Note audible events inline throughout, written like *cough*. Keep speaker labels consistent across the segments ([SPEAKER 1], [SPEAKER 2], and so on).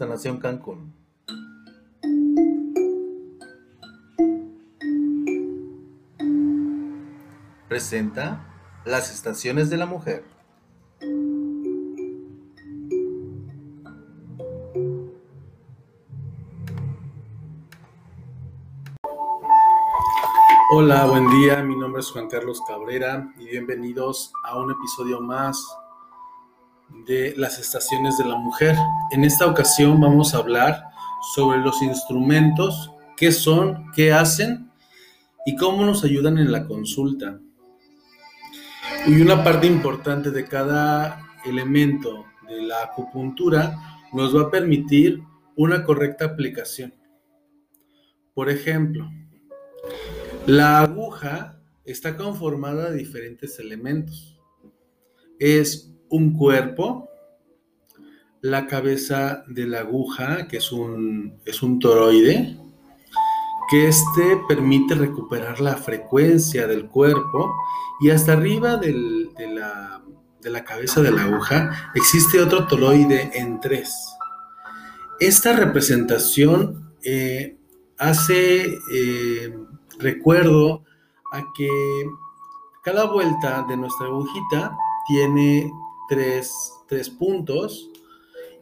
[SPEAKER 1] Sanación Cancún. Presenta las estaciones de la mujer. Hola, buen día. Mi nombre es Juan Carlos Cabrera y bienvenidos a un episodio más de las estaciones de la mujer. En esta ocasión vamos a hablar sobre los instrumentos, qué son, qué hacen y cómo nos ayudan en la consulta. Y una parte importante de cada elemento de la acupuntura nos va a permitir una correcta aplicación. Por ejemplo, la aguja está conformada de diferentes elementos. Es un cuerpo, la cabeza de la aguja, que es un, es un toroide, que este permite recuperar la frecuencia del cuerpo y hasta arriba de, la, cabeza de la aguja existe otro toroide en tres. Esta representación eh, hace eh, recuerdo a que cada vuelta de nuestra agujita tiene tres, puntos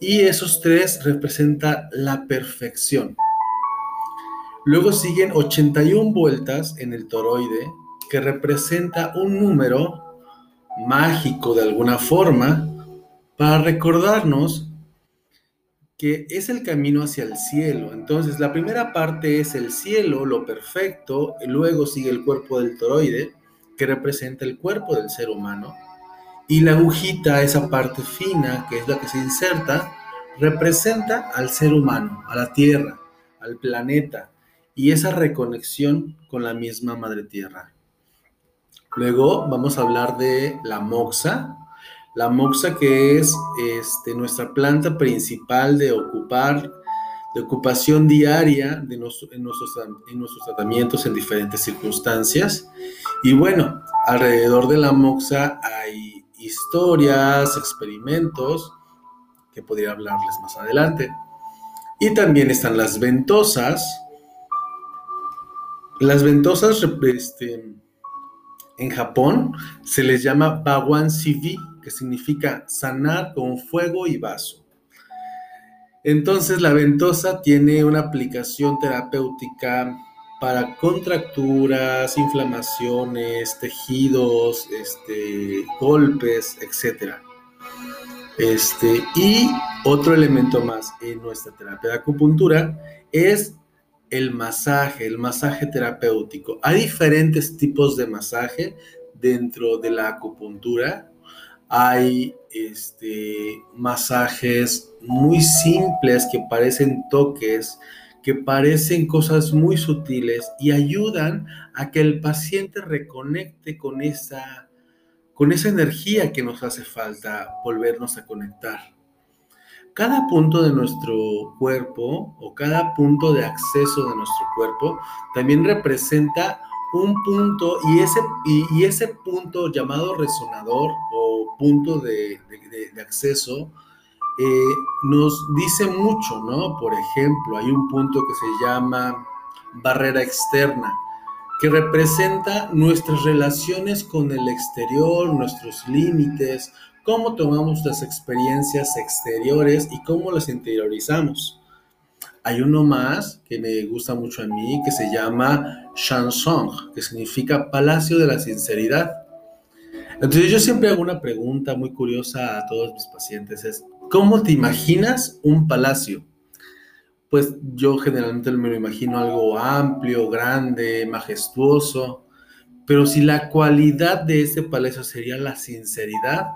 [SPEAKER 1] y esos tres representan la perfección. Luego siguen 81 vueltas en el toroide que representa un número mágico de alguna forma para recordarnos que es el camino hacia el cielo. Entonces, la primera parte es el cielo, lo perfecto, luego sigue el cuerpo del toroide, que representa el cuerpo del ser humano. Y la agujita, esa parte fina, que es la que se inserta, representa al ser humano, a la Tierra, al planeta, y esa reconexión con la misma Madre Tierra. Luego vamos a hablar de la moxa. La moxa que es este, nuestra planta principal de ocupar, de ocupación diaria de en, nuestros, en nuestros tratamientos en diferentes circunstancias. Y bueno, alrededor de la moxa hay historias, experimentos, que podría hablarles más adelante. Y también están las ventosas. Las ventosas este, en Japón se les llama Bawan Sivi, que significa sanar con fuego y vaso. Entonces la ventosa tiene una aplicación terapéutica para contracturas, inflamaciones, tejidos, este, golpes, etc. Este, y otro elemento más en nuestra terapia de acupuntura es el masaje, el masaje terapéutico. Hay diferentes tipos de masaje dentro de la acupuntura. Hay este, masajes muy simples que parecen toques, que parecen cosas muy sutiles y ayudan a que el paciente reconecte con esa, con esa energía que nos hace falta volvernos a conectar. Cada punto de nuestro cuerpo o cada punto de acceso de nuestro cuerpo también representa un punto y ese, y, ese punto llamado resonador o punto de, de acceso eh, nos dice mucho, ¿no? Por ejemplo, hay un punto que se llama barrera externa, que representa nuestras relaciones con el exterior, nuestros límites, cómo tomamos las experiencias exteriores y cómo las interiorizamos. Hay uno más que me gusta mucho a mí, que se llama Shansong, que significa Palacio de la Sinceridad. Entonces yo siempre hago una pregunta muy curiosa a todos mis pacientes, es, ¿Cómo te imaginas un palacio? Pues yo generalmente me lo imagino algo amplio, grande, majestuoso, pero si la cualidad de ese palacio sería la sinceridad,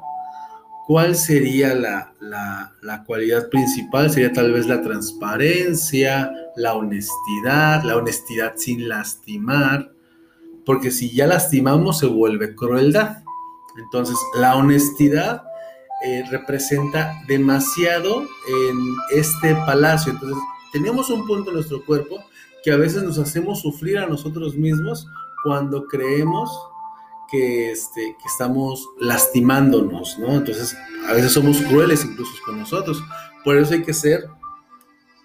[SPEAKER 1] ¿cuál sería la, la, cualidad principal? Sería tal vez la transparencia, la honestidad, la honestidad sin lastimar, porque si ya lastimamos se vuelve crueldad. Entonces, la honestidad eh, representa demasiado en este palacio. Entonces, tenemos un punto en nuestro cuerpo que a veces nos hacemos sufrir a nosotros mismos cuando creemos que, este, que estamos lastimándonos, ¿no? Entonces, a veces somos crueles incluso con nosotros. Por eso hay que ser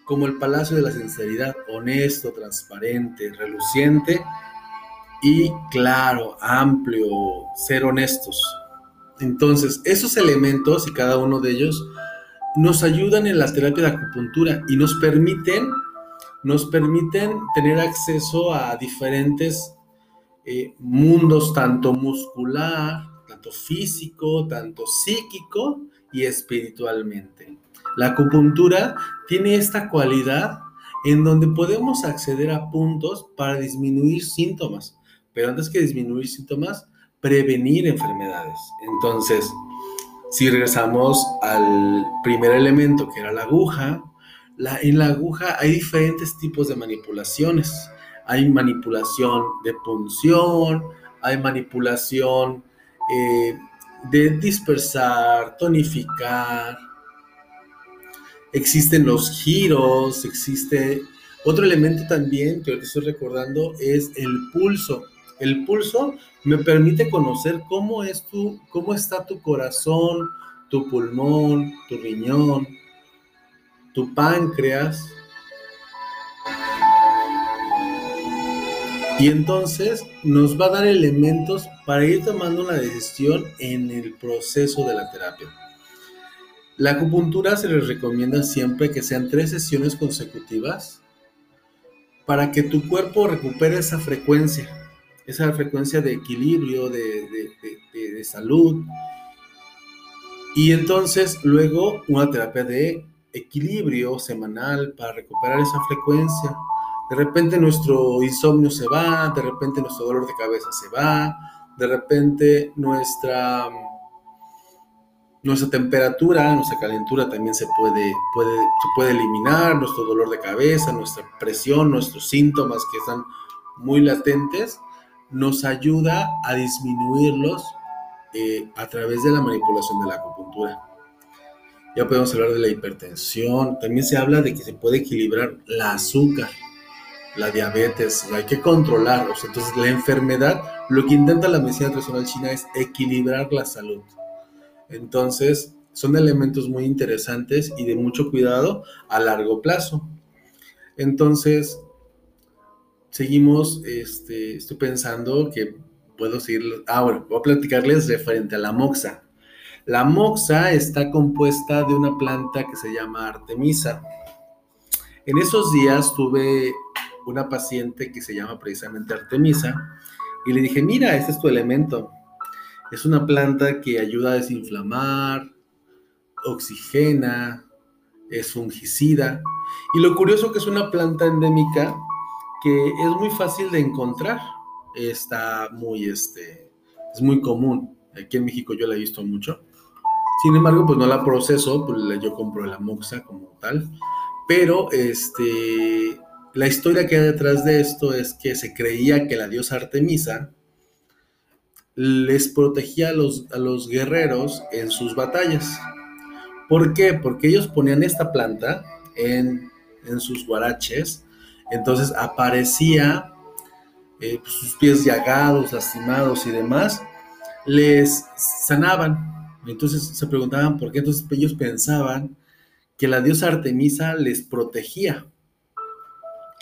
[SPEAKER 1] como el Palacio de la Sinceridad, honesto, transparente, reluciente y claro, amplio, ser honestos. Entonces, esos elementos y cada uno de ellos nos ayudan en la terapia de acupuntura y nos permiten, nos permiten tener acceso a diferentes eh, mundos, tanto muscular, tanto físico, tanto psíquico y espiritualmente. La acupuntura tiene esta cualidad en donde podemos acceder a puntos para disminuir síntomas, pero antes que disminuir síntomas, prevenir enfermedades. Entonces, si regresamos al primer elemento, que era la aguja, en la aguja hay diferentes tipos de manipulaciones. Hay manipulación de punción, hay manipulación eh, de dispersar, tonificar. Existen los giros, existe otro elemento también que ahorita estoy recordando es el pulso. El pulso me permite conocer cómo es tu, cómo está tu corazón, tu pulmón, tu riñón, tu páncreas. Y entonces nos va a dar elementos para ir tomando una decisión en el proceso de la terapia. La acupuntura se les recomienda siempre que sean tres sesiones consecutivas para que tu cuerpo recupere esa frecuencia esa frecuencia de equilibrio, de, salud. Y entonces luego una terapia de equilibrio semanal para recuperar esa frecuencia. De repente nuestro insomnio se va, de repente nuestro dolor de cabeza se va, de repente nuestra, nuestra temperatura, nuestra calentura también se puede, puede, se puede eliminar, nuestro dolor de cabeza, nuestra presión, nuestros síntomas que están muy latentes nos ayuda a disminuirlos eh, a través de la manipulación de la acupuntura. Ya podemos hablar de la hipertensión, también se habla de que se puede equilibrar la azúcar, la diabetes, hay que controlarlos. Entonces la enfermedad, lo que intenta la medicina tradicional china es equilibrar la salud. Entonces son elementos muy interesantes y de mucho cuidado a largo plazo. Entonces, seguimos, este, estoy pensando que puedo seguir, ah, bueno, voy a platicarles referente a la moxa. La moxa está compuesta de una planta que se llama Artemisa. En esos días tuve una paciente que se llama precisamente Artemisa y le dije, mira, este es tu elemento. Es una planta que ayuda a desinflamar, oxigena, es fungicida. Y lo curioso que es una planta endémica que es muy fácil de encontrar. Está muy, este, es muy común. Aquí en México yo la he visto mucho. Sin embargo, pues no la proceso, pues yo compro la moxa como tal. Pero este, la historia que hay detrás de esto es que se creía que la diosa Artemisa les protegía a los, a los guerreros en sus batallas. ¿Por qué? Porque ellos ponían esta planta en, en sus guaraches entonces aparecía eh, pues, sus pies llagados, lastimados y demás, les sanaban. Entonces se preguntaban por qué. Entonces ellos pensaban que la diosa Artemisa les protegía.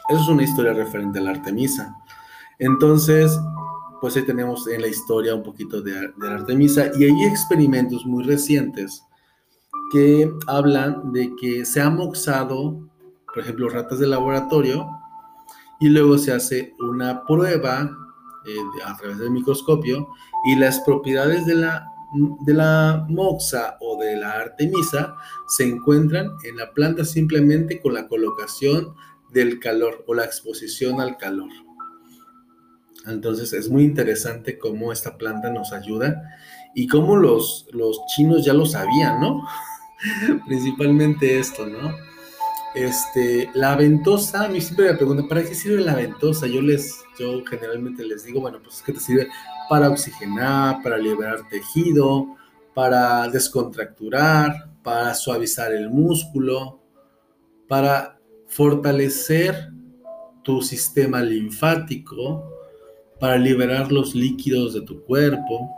[SPEAKER 1] Eso es una historia referente a la Artemisa. Entonces, pues ahí tenemos en la historia un poquito de, la Artemisa y hay experimentos muy recientes que hablan de que se ha moxado, por ejemplo, ratas de laboratorio y luego se hace una prueba eh, a través del microscopio y las propiedades de la, de la moxa o de la artemisa se encuentran en la planta simplemente con la colocación del calor o la exposición al calor. Entonces es muy interesante cómo esta planta nos ayuda y cómo los, los chinos ya lo sabían, ¿no? *laughs* Principalmente esto, ¿no? Este, la ventosa, a mí siempre me preguntan, ¿para qué sirve la ventosa? Yo les, yo generalmente les digo, bueno, pues es que te sirve para oxigenar, para liberar tejido, para descontracturar, para suavizar el músculo, para fortalecer tu sistema linfático, para liberar los líquidos de tu cuerpo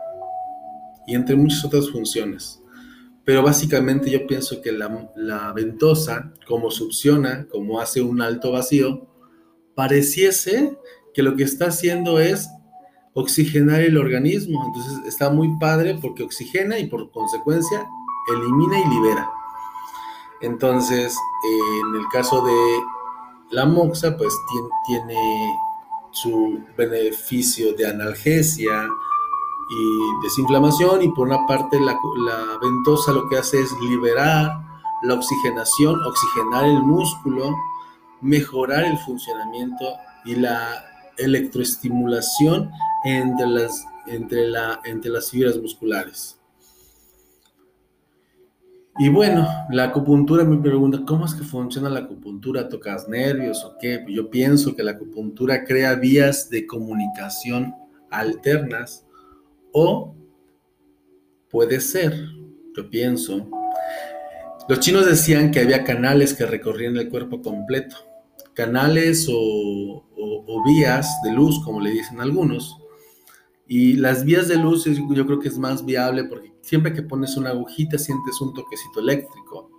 [SPEAKER 1] y entre muchas otras funciones. Pero básicamente yo pienso que la, ventosa, como succiona, como hace un alto vacío, pareciese que lo que está haciendo es oxigenar el organismo. Entonces está muy padre porque oxigena y por consecuencia elimina y libera. Entonces, en el caso de la moxa, pues tiene, su beneficio de analgesia desinflamación y por una parte la, la ventosa lo que hace es liberar la oxigenación, oxigenar el músculo, mejorar el funcionamiento y la electroestimulación entre las, entre, la, entre las fibras musculares. Y bueno, la acupuntura me pregunta, ¿cómo es que funciona la acupuntura? ¿Tocas nervios o qué? Yo pienso que la acupuntura crea vías de comunicación alternas o puede ser, yo pienso, los chinos decían que había canales que recorrían el cuerpo completo, canales o, vías de luz, como le dicen algunos, y las vías de luz yo creo que es más viable porque siempre que pones una agujita sientes un toquecito eléctrico.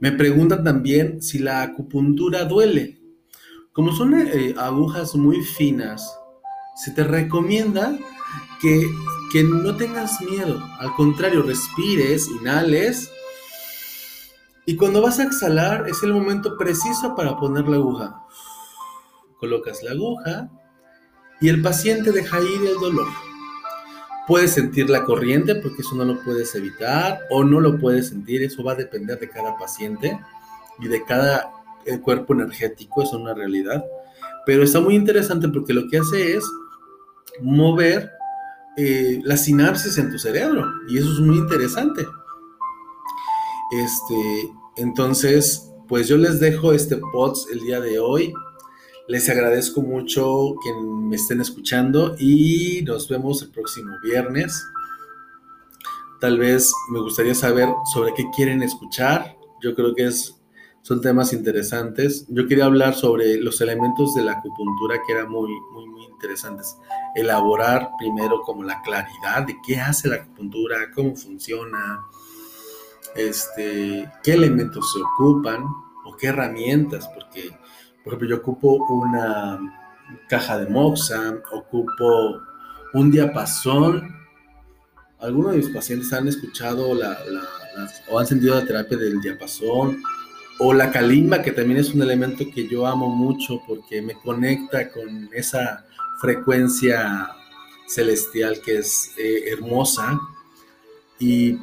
[SPEAKER 1] Me preguntan también si la acupuntura duele. Como son eh, agujas muy finas, se te recomienda que, que no tengas miedo. Al contrario, respires, inhales. Y cuando vas a exhalar es el momento preciso para poner la aguja. Colocas la aguja, y el paciente deja ir el dolor. Puedes sentir la corriente porque eso no lo puedes evitar o no lo puedes sentir, eso va a depender de cada paciente y de cada eh, cuerpo energético, es una realidad. Pero está muy interesante porque lo que hace es mover eh, la sinapsis en tu cerebro y eso es muy interesante. Este, entonces, pues yo les dejo este POTS el día de hoy. Les agradezco mucho que me estén escuchando y nos vemos el próximo viernes. Tal vez me gustaría saber sobre qué quieren escuchar. Yo creo que es, son temas interesantes. Yo quería hablar sobre los elementos de la acupuntura que eran muy, muy, muy interesantes. Elaborar primero como la claridad de qué hace la acupuntura, cómo funciona, este, qué elementos se ocupan o qué herramientas, porque por ejemplo, yo ocupo una caja de moxa, ocupo un diapasón. Algunos de mis pacientes han escuchado la, o han sentido la terapia del diapasón o la calimba, que también es un elemento que yo amo mucho porque me conecta con esa frecuencia celestial que es eh, hermosa. Y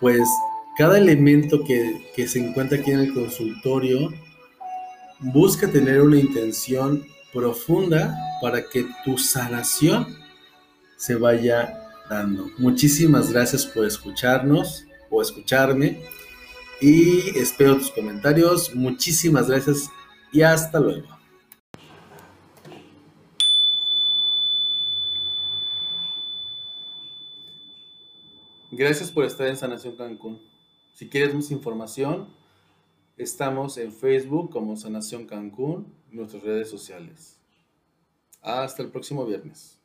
[SPEAKER 1] pues cada elemento que, que se encuentra aquí en el consultorio busca tener una intención profunda para que tu sanación se vaya dando. Muchísimas gracias por escucharnos o escucharme y espero tus comentarios. Muchísimas gracias y hasta luego. Gracias por estar en Sanación Cancún. Si quieres más información, Estamos en Facebook como Sanación Cancún, nuestras redes sociales. Hasta el próximo viernes.